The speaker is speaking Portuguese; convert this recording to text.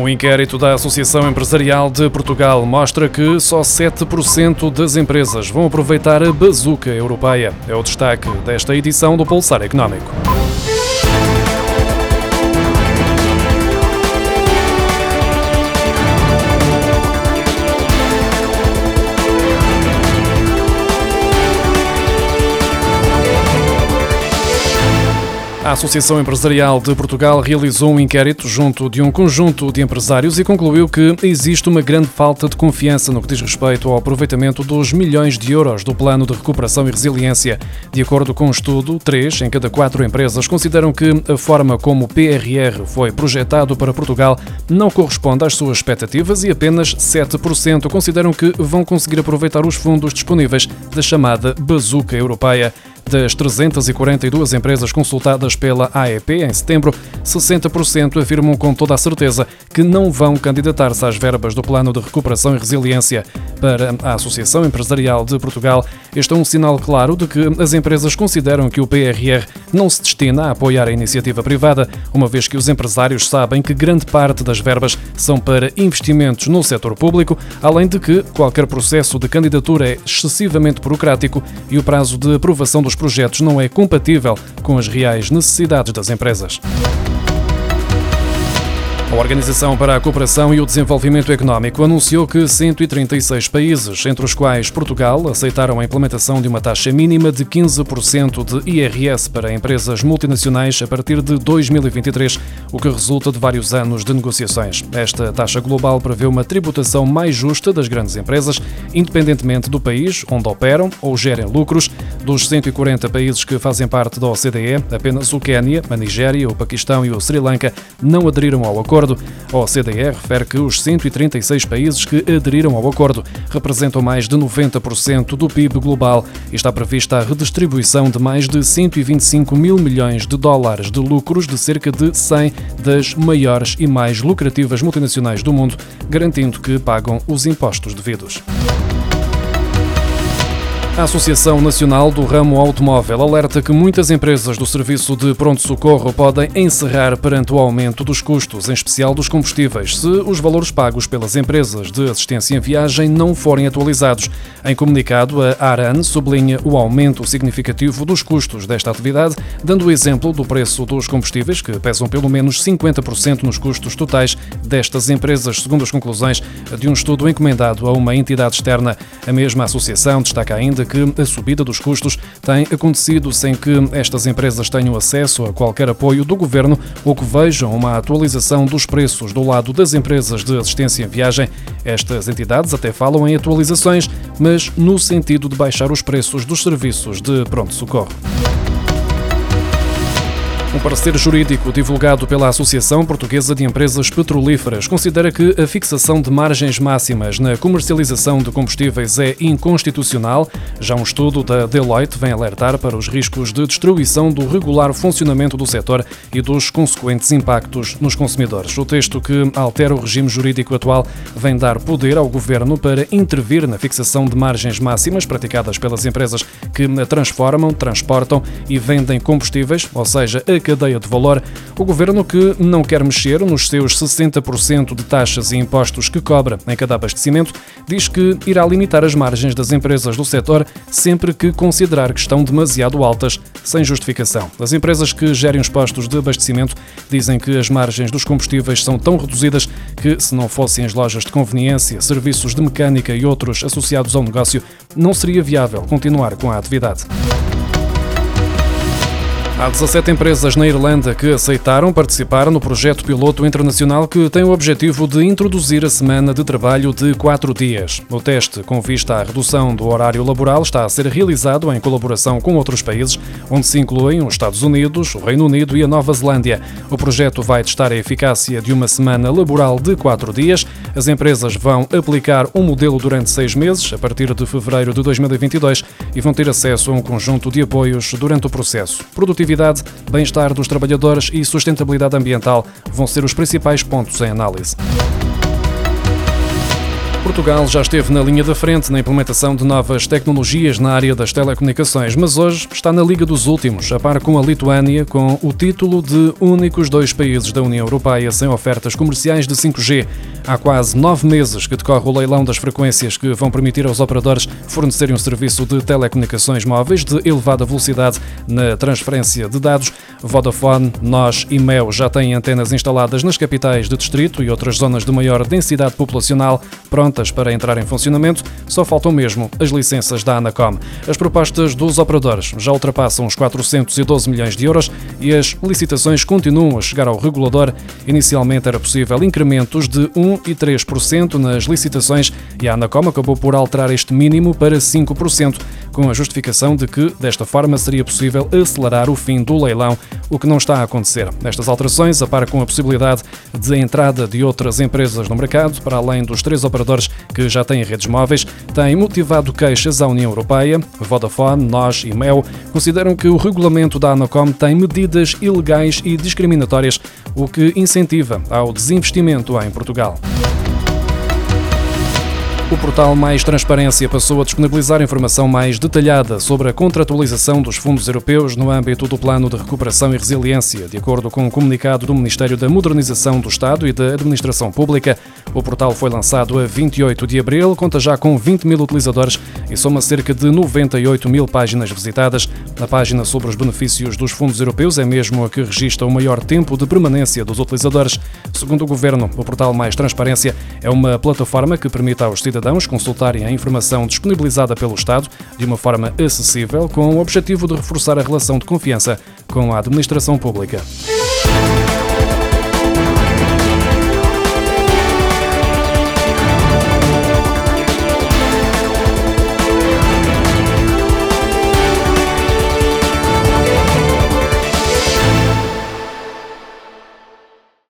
Um inquérito da Associação Empresarial de Portugal mostra que só 7% das empresas vão aproveitar a bazuca europeia. É o destaque desta edição do Pulsar Económico. A Associação Empresarial de Portugal realizou um inquérito junto de um conjunto de empresários e concluiu que existe uma grande falta de confiança no que diz respeito ao aproveitamento dos milhões de euros do Plano de Recuperação e Resiliência. De acordo com o um estudo, três em cada quatro empresas consideram que a forma como o PRR foi projetado para Portugal não corresponde às suas expectativas e apenas 7% consideram que vão conseguir aproveitar os fundos disponíveis da chamada bazuca europeia. Das 342 empresas consultadas pela AEP em setembro, 60% afirmam com toda a certeza que não vão candidatar-se às verbas do Plano de Recuperação e Resiliência. Para a Associação Empresarial de Portugal, este é um sinal claro de que as empresas consideram que o PRR não se destina a apoiar a iniciativa privada, uma vez que os empresários sabem que grande parte das verbas são para investimentos no setor público, além de que qualquer processo de candidatura é excessivamente burocrático e o prazo de aprovação dos projetos não é compatível com as reais necessidades das empresas. A Organização para a Cooperação e o Desenvolvimento Económico anunciou que 136 países, entre os quais Portugal, aceitaram a implementação de uma taxa mínima de 15% de IRS para empresas multinacionais a partir de 2023, o que resulta de vários anos de negociações. Esta taxa global prevê uma tributação mais justa das grandes empresas, independentemente do país onde operam ou gerem lucros. Dos 140 países que fazem parte da OCDE, apenas o Quênia, a Nigéria, o Paquistão e o Sri Lanka não aderiram ao acordo. A OCDE refere que os 136 países que aderiram ao acordo representam mais de 90% do PIB global e está prevista a redistribuição de mais de 125 mil milhões de dólares de lucros de cerca de 100 das maiores e mais lucrativas multinacionais do mundo, garantindo que pagam os impostos devidos. A Associação Nacional do Ramo Automóvel alerta que muitas empresas do serviço de pronto-socorro podem encerrar perante o aumento dos custos, em especial dos combustíveis, se os valores pagos pelas empresas de assistência em viagem não forem atualizados. Em comunicado, a ARAN sublinha o aumento significativo dos custos desta atividade, dando o exemplo do preço dos combustíveis, que pesam pelo menos 50% nos custos totais destas empresas, segundo as conclusões de um estudo encomendado a uma entidade externa. A mesma associação destaca ainda que a subida dos custos tem acontecido sem que estas empresas tenham acesso a qualquer apoio do governo ou que vejam uma atualização dos preços do lado das empresas de assistência em viagem. Estas entidades até falam em atualizações, mas no sentido de baixar os preços dos serviços de pronto-socorro. Um parecer jurídico divulgado pela Associação Portuguesa de Empresas Petrolíferas considera que a fixação de margens máximas na comercialização de combustíveis é inconstitucional. Já um estudo da Deloitte vem alertar para os riscos de destruição do regular funcionamento do setor e dos consequentes impactos nos consumidores. O texto que altera o regime jurídico atual vem dar poder ao governo para intervir na fixação de margens máximas praticadas pelas empresas que transformam, transportam e vendem combustíveis, ou seja, a cadeia de valor, o governo que não quer mexer nos seus 60% de taxas e impostos que cobra em cada abastecimento, diz que irá limitar as margens das empresas do setor sempre que considerar que estão demasiado altas, sem justificação. As empresas que gerem os postos de abastecimento dizem que as margens dos combustíveis são tão reduzidas que, se não fossem as lojas de conveniência, serviços de mecânica e outros associados ao negócio, não seria viável continuar com a atividade. Há 17 empresas na Irlanda que aceitaram participar no projeto piloto internacional que tem o objetivo de introduzir a semana de trabalho de quatro dias. O teste, com vista à redução do horário laboral, está a ser realizado em colaboração com outros países, onde se incluem os Estados Unidos, o Reino Unido e a Nova Zelândia. O projeto vai testar a eficácia de uma semana laboral de quatro dias. As empresas vão aplicar um modelo durante seis meses, a partir de fevereiro de 2022, e vão ter acesso a um conjunto de apoios durante o processo. Produtividade produtividade, bem-estar dos trabalhadores e sustentabilidade ambiental vão ser os principais pontos em análise. Portugal já esteve na linha da frente na implementação de novas tecnologias na área das telecomunicações, mas hoje está na Liga dos Últimos, a par com a Lituânia, com o título de únicos dois países da União Europeia sem ofertas comerciais de 5G. Há quase nove meses que decorre o leilão das frequências que vão permitir aos operadores fornecerem um serviço de telecomunicações móveis de elevada velocidade na transferência de dados. Vodafone, NOS e MEO já têm antenas instaladas nas capitais de distrito e outras zonas de maior densidade populacional prontas para entrar em funcionamento, só faltam mesmo as licenças da Anacom. As propostas dos operadores já ultrapassam os 412 milhões de euros e as licitações continuam a chegar ao regulador. Inicialmente era possível incrementos de 1 e 3% nas licitações e a Anacom acabou por alterar este mínimo para 5%, com a justificação de que, desta forma, seria possível acelerar o fim do leilão, o que não está a acontecer. Estas alterações, a par com a possibilidade de entrada de outras empresas no mercado, para além dos três operadores que já têm redes móveis, têm motivado queixas à União Europeia. Vodafone, NOS e MEO consideram que o regulamento da Anacom tem medidas ilegais e discriminatórias, o que incentiva ao desinvestimento em Portugal. O portal Mais Transparência passou a disponibilizar informação mais detalhada sobre a contratualização dos fundos europeus no âmbito do Plano de Recuperação e Resiliência. De acordo com um comunicado do Ministério da Modernização do Estado e da Administração Pública, o portal foi lançado a 28 de abril, conta já com 20 mil utilizadores e soma cerca de 98 mil páginas visitadas. Na página sobre os benefícios dos fundos europeus é mesmo a que registra o maior tempo de permanência dos utilizadores. Segundo o Governo, o portal Mais Transparência é uma plataforma que permite aos cidadãos cidadãos consultarem a informação disponibilizada pelo Estado de uma forma acessível, com o objetivo de reforçar a relação de confiança com a administração pública.